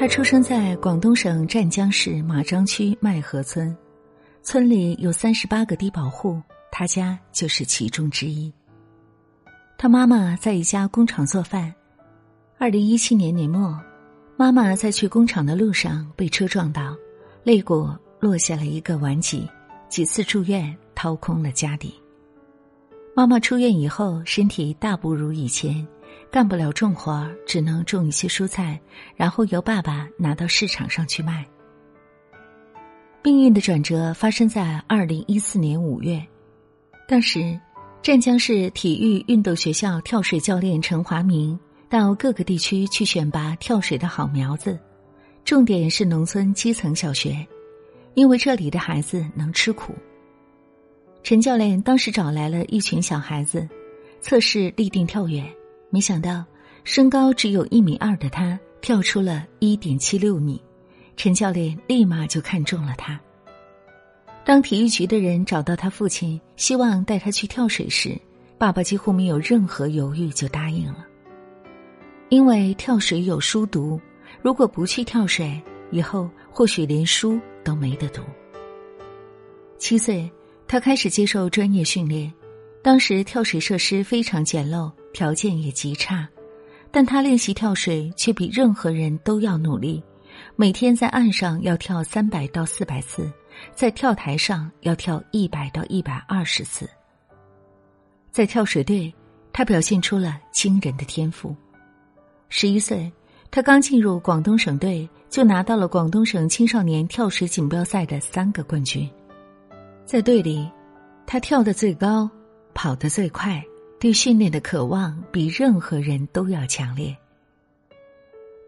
他出生在广东省湛江市马庄区麦河村，村里有三十八个低保户，他家就是其中之一。他妈妈在一家工厂做饭。二零一七年年末，妈妈在去工厂的路上被车撞倒，肋骨落下了一个顽疾，几次住院掏空了家底。妈妈出院以后，身体大不如以前。干不了重活只能种一些蔬菜，然后由爸爸拿到市场上去卖。命运的转折发生在二零一四年五月，当时湛江市体育运动学校跳水教练陈华明到各个地区去选拔跳水的好苗子，重点是农村基层小学，因为这里的孩子能吃苦。陈教练当时找来了一群小孩子，测试立定跳远。没想到，身高只有一米二的他跳出了一点七六米，陈教练立马就看中了他。当体育局的人找到他父亲，希望带他去跳水时，爸爸几乎没有任何犹豫就答应了。因为跳水有书读，如果不去跳水，以后或许连书都没得读。七岁，他开始接受专业训练，当时跳水设施非常简陋。条件也极差，但他练习跳水却比任何人都要努力。每天在岸上要跳三百到四百次，在跳台上要跳一百到一百二十次。在跳水队，他表现出了惊人的天赋。十一岁，他刚进入广东省队，就拿到了广东省青少年跳水锦标赛的三个冠军。在队里，他跳得最高，跑得最快。对训练的渴望比任何人都要强烈。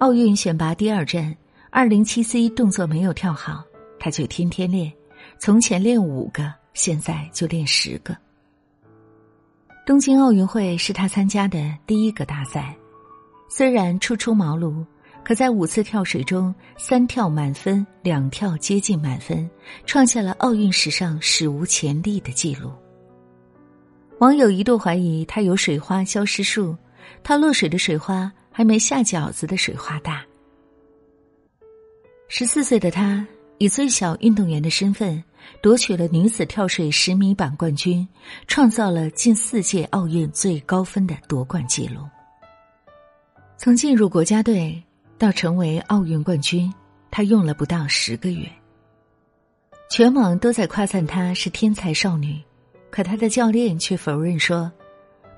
奥运选拔第二站，二零七 C 动作没有跳好，他就天天练，从前练五个，现在就练十个。东京奥运会是他参加的第一个大赛，虽然初出茅庐，可在五次跳水中，三跳满分，两跳接近满分，创下了奥运史上史无前例的纪录。网友一度怀疑他有水花消失术，他落水的水花还没下饺子的水花大。十四岁的他以最小运动员的身份夺取了女子跳水十米板冠军，创造了近四届奥运最高分的夺冠纪录。从进入国家队到成为奥运冠军，他用了不到十个月。全网都在夸赞她是天才少女。可他的教练却否认说：“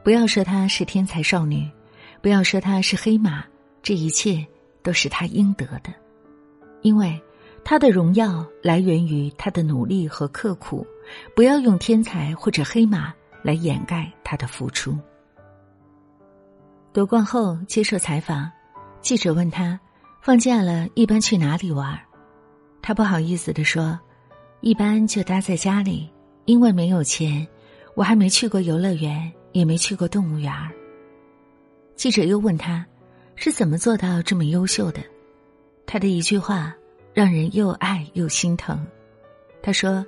不要说她是天才少女，不要说她是黑马，这一切都是她应得的，因为她的荣耀来源于她的努力和刻苦。不要用天才或者黑马来掩盖她的付出。”夺冠后接受采访，记者问他：“放假了一般去哪里玩？”他不好意思的说：“一般就待在家里。”因为没有钱，我还没去过游乐园，也没去过动物园记者又问他，是怎么做到这么优秀的？他的一句话让人又爱又心疼。他说：“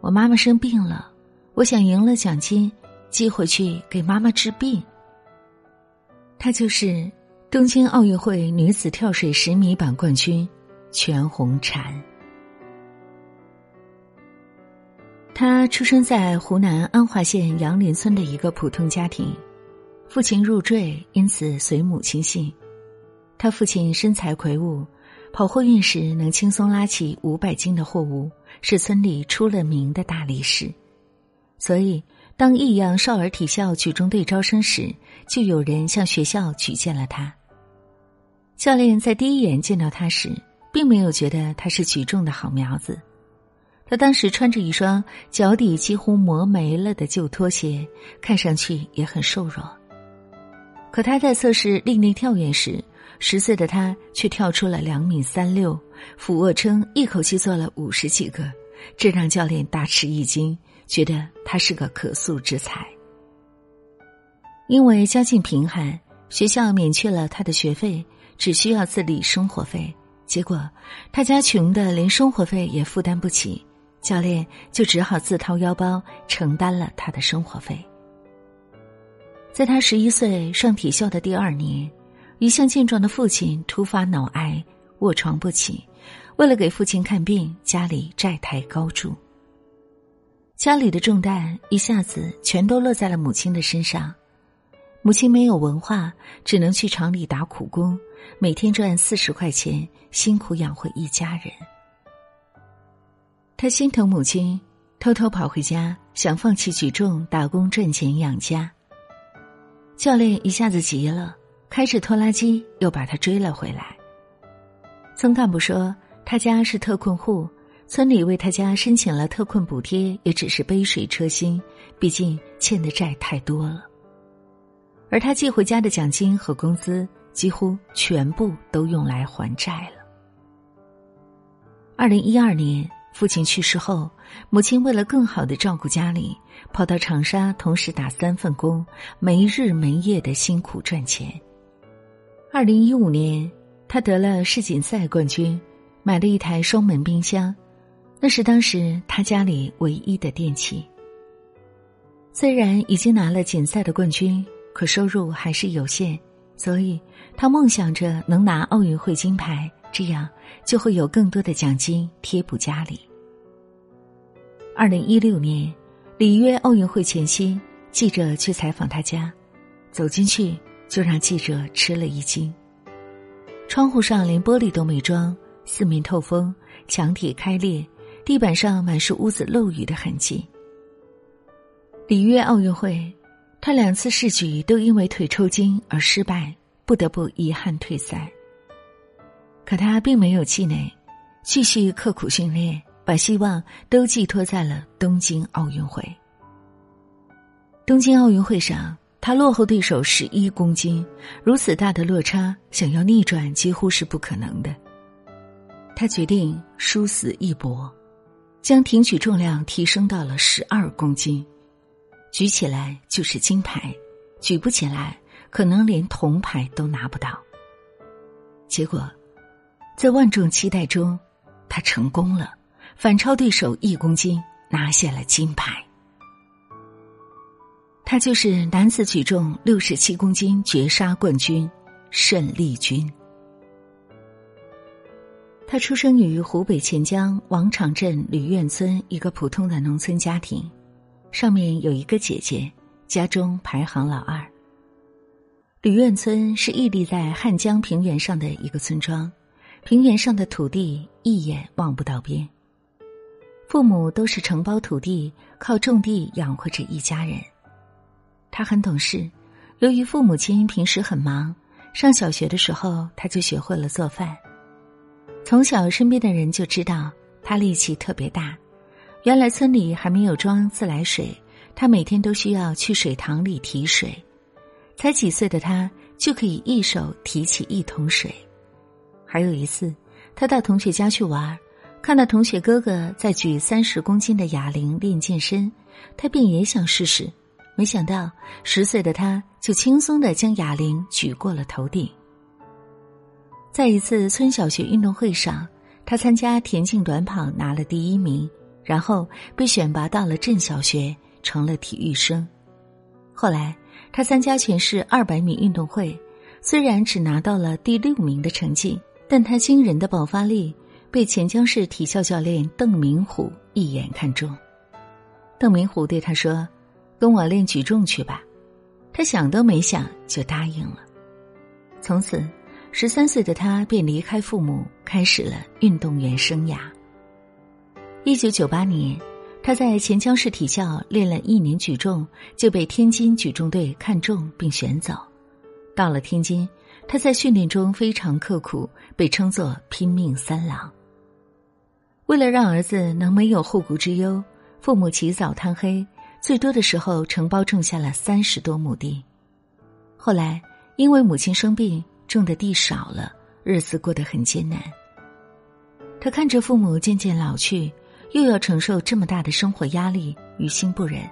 我妈妈生病了，我想赢了奖金，寄回去给妈妈治病。”她就是东京奥运会女子跳水十米板冠军全红婵。他出生在湖南安化县杨林村的一个普通家庭，父亲入赘，因此随母亲姓。他父亲身材魁梧，跑货运时能轻松拉起五百斤的货物，是村里出了名的大力士。所以，当益阳少儿体校举重队招生时，就有人向学校举荐了他。教练在第一眼见到他时，并没有觉得他是举重的好苗子。他当时穿着一双脚底几乎磨没了的旧拖鞋，看上去也很瘦弱。可他在测试立定跳远时，十岁的他却跳出了两米三六，俯卧撑一口气做了五十几个，这让教练大吃一惊，觉得他是个可塑之才。因为家境贫寒，学校免去了他的学费，只需要自理生活费。结果，他家穷的连生活费也负担不起。教练就只好自掏腰包承担了他的生活费。在他十一岁上体校的第二年，一向健壮的父亲突发脑癌，卧床不起。为了给父亲看病，家里债台高筑，家里的重担一下子全都落在了母亲的身上。母亲没有文化，只能去厂里打苦工，每天赚四十块钱，辛苦养活一家人。他心疼母亲，偷偷跑回家，想放弃举重，打工赚钱养家。教练一下子急了，开着拖拉机又把他追了回来。村干部说。他家是特困户，村里为他家申请了特困补贴，也只是杯水车薪，毕竟欠的债太多了。而他寄回家的奖金和工资，几乎全部都用来还债了。二零一二年，父亲去世后，母亲为了更好的照顾家里，跑到长沙，同时打三份工，没日没夜的辛苦赚钱。二零一五年，他得了世锦赛冠军。买了一台双门冰箱，那是当时他家里唯一的电器。虽然已经拿了锦赛的冠军，可收入还是有限，所以他梦想着能拿奥运会金牌，这样就会有更多的奖金贴补家里。二零一六年里约奥运会前夕，记者去采访他家，走进去就让记者吃了一惊，窗户上连玻璃都没装。四面透风，墙体开裂，地板上满是屋子漏雨的痕迹。里约奥运会，他两次试举都因为腿抽筋而失败，不得不遗憾退赛。可他并没有气馁，继续刻苦训练，把希望都寄托在了东京奥运会。东京奥运会上，他落后对手十一公斤，如此大的落差，想要逆转几乎是不可能的。他决定殊死一搏，将挺举重量提升到了十二公斤，举起来就是金牌，举不起来可能连铜牌都拿不到。结果，在万众期待中，他成功了，反超对手一公斤，拿下了金牌。他就是男子举重六十七公斤绝杀冠军盛立军。他出生于湖北潜江王场镇吕苑村一个普通的农村家庭，上面有一个姐姐，家中排行老二。吕苑村是屹立在汉江平原上的一个村庄，平原上的土地一眼望不到边。父母都是承包土地，靠种地养活着一家人。他很懂事，由于父母亲平时很忙，上小学的时候他就学会了做饭。从小，身边的人就知道他力气特别大。原来村里还没有装自来水，他每天都需要去水塘里提水。才几岁的他就可以一手提起一桶水。还有一次，他到同学家去玩，看到同学哥哥在举三十公斤的哑铃练健身，他便也想试试。没想到十岁的他就轻松的将哑铃举过了头顶。在一次村小学运动会上，他参加田径短跑拿了第一名，然后被选拔到了镇小学，成了体育生。后来他参加全市二百米运动会，虽然只拿到了第六名的成绩，但他惊人的爆发力被潜江市体校教练邓明虎一眼看中。邓明虎对他说：“跟我练举重去吧。”他想都没想就答应了。从此。十三岁的他便离开父母，开始了运动员生涯。一九九八年，他在潜江市体校练了一年举重，就被天津举重队看中并选走。到了天津，他在训练中非常刻苦，被称作“拼命三郎”。为了让儿子能没有后顾之忧，父母起早贪黑，最多的时候承包种下了三十多亩地。后来因为母亲生病。种的地少了，日子过得很艰难。他看着父母渐渐老去，又要承受这么大的生活压力，于心不忍。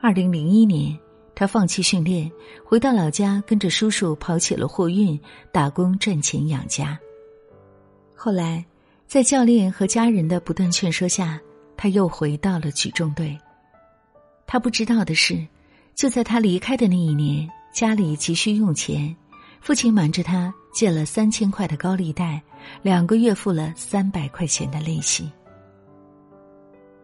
二零零一年，他放弃训练，回到老家，跟着叔叔跑起了货运，打工赚钱养家。后来，在教练和家人的不断劝说下，他又回到了举重队。他不知道的是，就在他离开的那一年，家里急需用钱。父亲瞒着他，借了三千块的高利贷，两个月付了三百块钱的利息。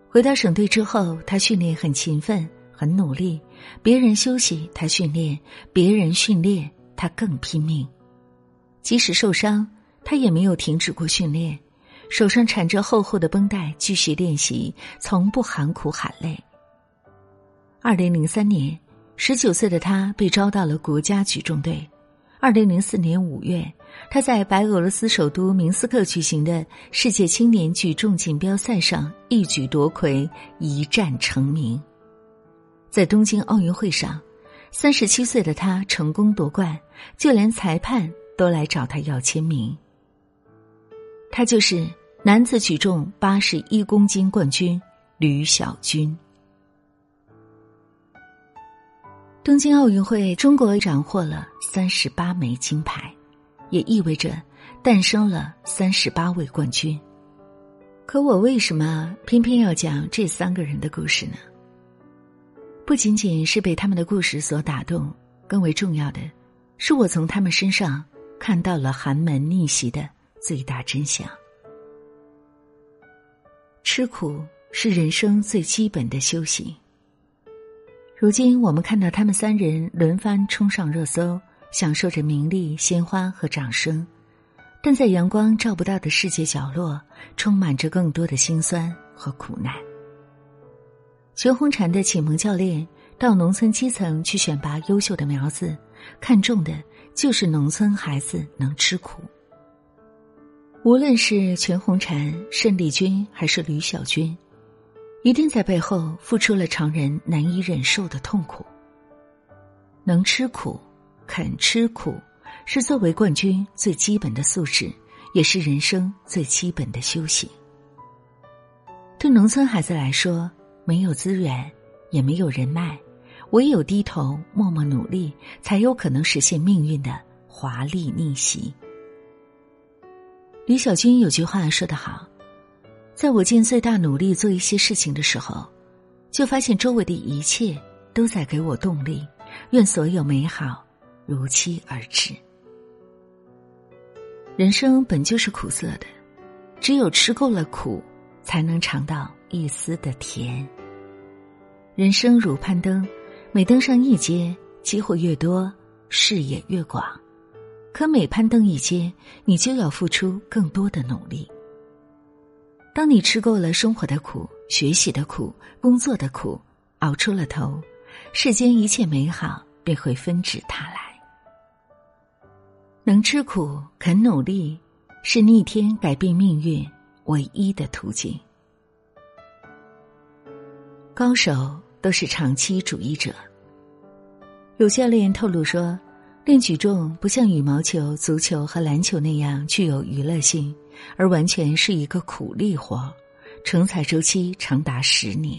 回到省队之后，他训练很勤奋，很努力。别人休息，他训练；别人训练，他更拼命。即使受伤，他也没有停止过训练，手上缠着厚厚的绷带，继续练习，从不喊苦喊累。二零零三年，十九岁的他被招到了国家举重队。二零零四年五月，他在白俄罗斯首都明斯克举行的世界青年举重锦标赛上一举夺魁，一战成名。在东京奥运会上，三十七岁的他成功夺冠，就连裁判都来找他要签名。他就是男子举重八十一公斤冠军吕小军。东京奥运会，中国斩获了三十八枚金牌，也意味着诞生了三十八位冠军。可我为什么偏偏要讲这三个人的故事呢？不仅仅是被他们的故事所打动，更为重要的是，我从他们身上看到了寒门逆袭的最大真相。吃苦是人生最基本的修行。如今，我们看到他们三人轮番冲上热搜，享受着名利、鲜花和掌声，但在阳光照不到的世界角落，充满着更多的辛酸和苦难。全红婵的启蒙教练到农村基层去选拔优秀的苗子，看重的就是农村孩子能吃苦。无论是全红婵、盛丽君还是吕小军。一定在背后付出了常人难以忍受的痛苦。能吃苦、肯吃苦，是作为冠军最基本的素质，也是人生最基本的修行。对农村孩子来说，没有资源，也没有人脉，唯有低头默默努力，才有可能实现命运的华丽逆袭。李小军有句话说得好。在我尽最大努力做一些事情的时候，就发现周围的一切都在给我动力。愿所有美好如期而至。人生本就是苦涩的，只有吃够了苦，才能尝到一丝的甜。人生如攀登，每登上一阶，机会越多，视野越广；可每攀登一阶，你就要付出更多的努力。当你吃够了生活的苦、学习的苦、工作的苦，熬出了头，世间一切美好便会纷至沓来。能吃苦、肯努力，是逆天改变命运唯一的途径。高手都是长期主义者。有教练透露说，练举重不像羽毛球、足球和篮球那样具有娱乐性。而完全是一个苦力活，成才周期长达十年。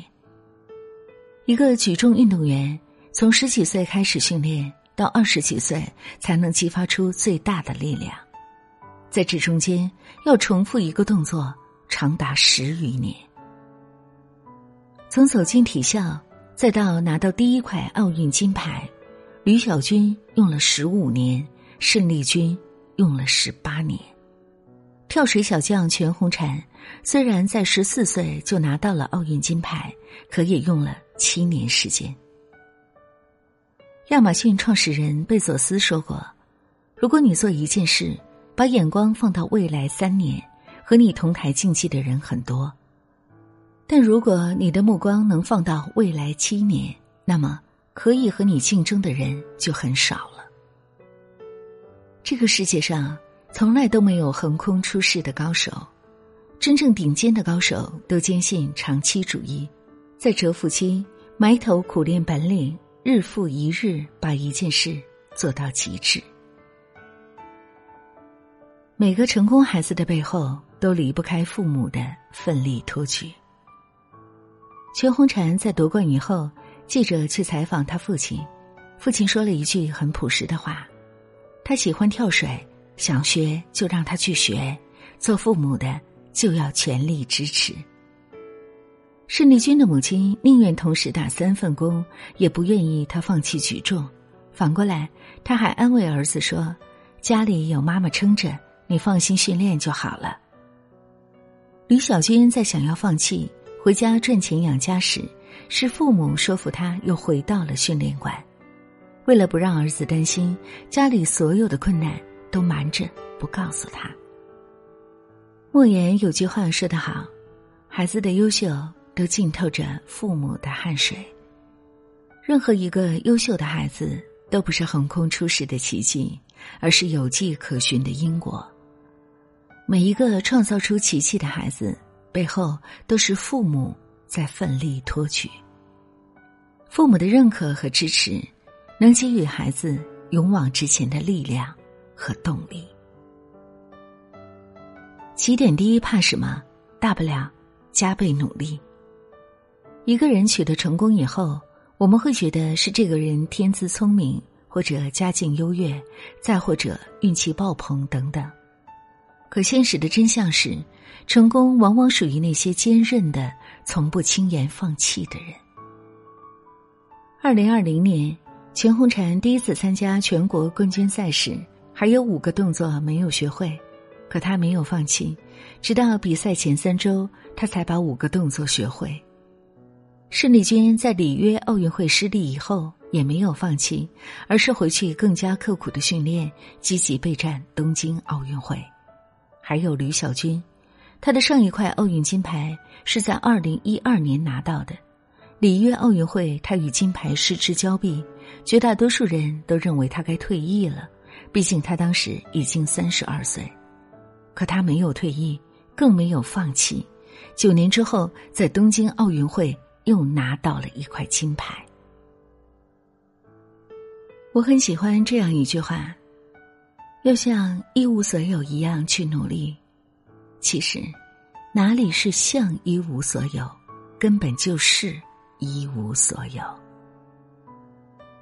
一个举重运动员从十几岁开始训练，到二十几岁才能激发出最大的力量，在这中间要重复一个动作长达十余年。从走进体校，再到拿到第一块奥运金牌，吕小军用了十五年，盛丽军用了十八年。跳水小将全红婵虽然在十四岁就拿到了奥运金牌，可也用了七年时间。亚马逊创始人贝佐斯说过：“如果你做一件事，把眼光放到未来三年，和你同台竞技的人很多；但如果你的目光能放到未来七年，那么可以和你竞争的人就很少了。这个世界上。”从来都没有横空出世的高手，真正顶尖的高手都坚信长期主义，在蛰伏期埋头苦练本领，日复一日把一件事做到极致。每个成功孩子的背后都离不开父母的奋力托举。全红婵在夺冠以后，记者去采访他父亲，父亲说了一句很朴实的话：“他喜欢跳水。”想学就让他去学，做父母的就要全力支持。盛丽君的母亲宁愿同时打三份工，也不愿意他放弃举重。反过来，他还安慰儿子说：“家里有妈妈撑着，你放心训练就好了。李小军在想要放弃回家赚钱养家时，是父母说服他又回到了训练馆。为了不让儿子担心，家里所有的困难都瞒着不告诉他。莫言有句话说得好：“孩子的优秀都浸透着父母的汗水。”任何一个优秀的孩子都不是横空出世的奇迹，而是有迹可循的因果。每一个创造出奇迹的孩子背后，都是父母在奋力托举。父母的认可和支持。能给予孩子勇往直前的力量和动力。起点低怕什么？大不了加倍努力。一个人取得成功以后，我们会觉得是这个人天资聪明，或者家境优越，再或者运气爆棚等等。可现实的真相是，成功往往属于那些坚韧的、从不轻言放弃的人。二零二零年。全红婵第一次参加全国冠军赛时，还有五个动作没有学会，可她没有放弃，直到比赛前三周，她才把五个动作学会。申丽娟在里约奥运会失利以后，也没有放弃，而是回去更加刻苦的训练，积极备战东京奥运会。还有吕小军，他的上一块奥运金牌是在二零一二年拿到的。里约奥运会，他与金牌失之交臂，绝大多数人都认为他该退役了，毕竟他当时已经三十二岁。可他没有退役，更没有放弃。九年之后，在东京奥运会又拿到了一块金牌。我很喜欢这样一句话：要像一无所有一样去努力。其实，哪里是像一无所有，根本就是。一无所有。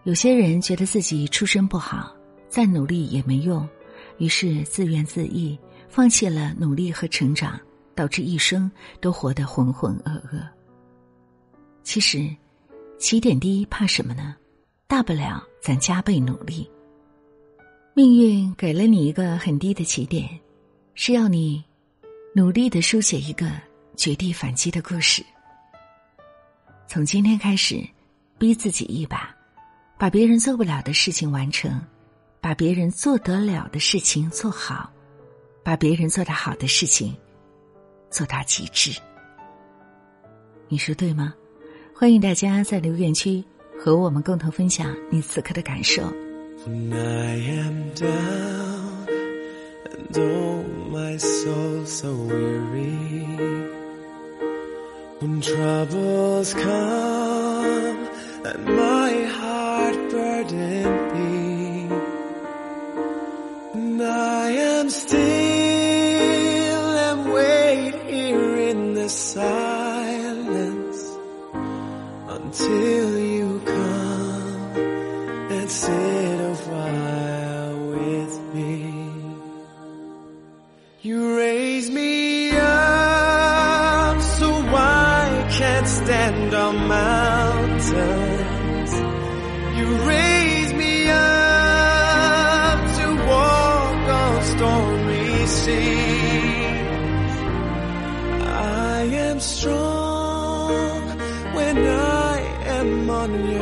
有些人觉得自己出身不好，再努力也没用，于是自怨自艾，放弃了努力和成长，导致一生都活得浑浑噩噩。其实，起点低怕什么呢？大不了咱加倍努力。命运给了你一个很低的起点，是要你努力的书写一个绝地反击的故事。从今天开始，逼自己一把，把别人做不了的事情完成，把别人做得了的事情做好，把别人做得好的事情做到极致。你说对吗？欢迎大家在留言区和我们共同分享你此刻的感受。When I am down and oh my soul so weary When troubles come and my heart burdened be, and I am still and wait here in the silence until you come and sit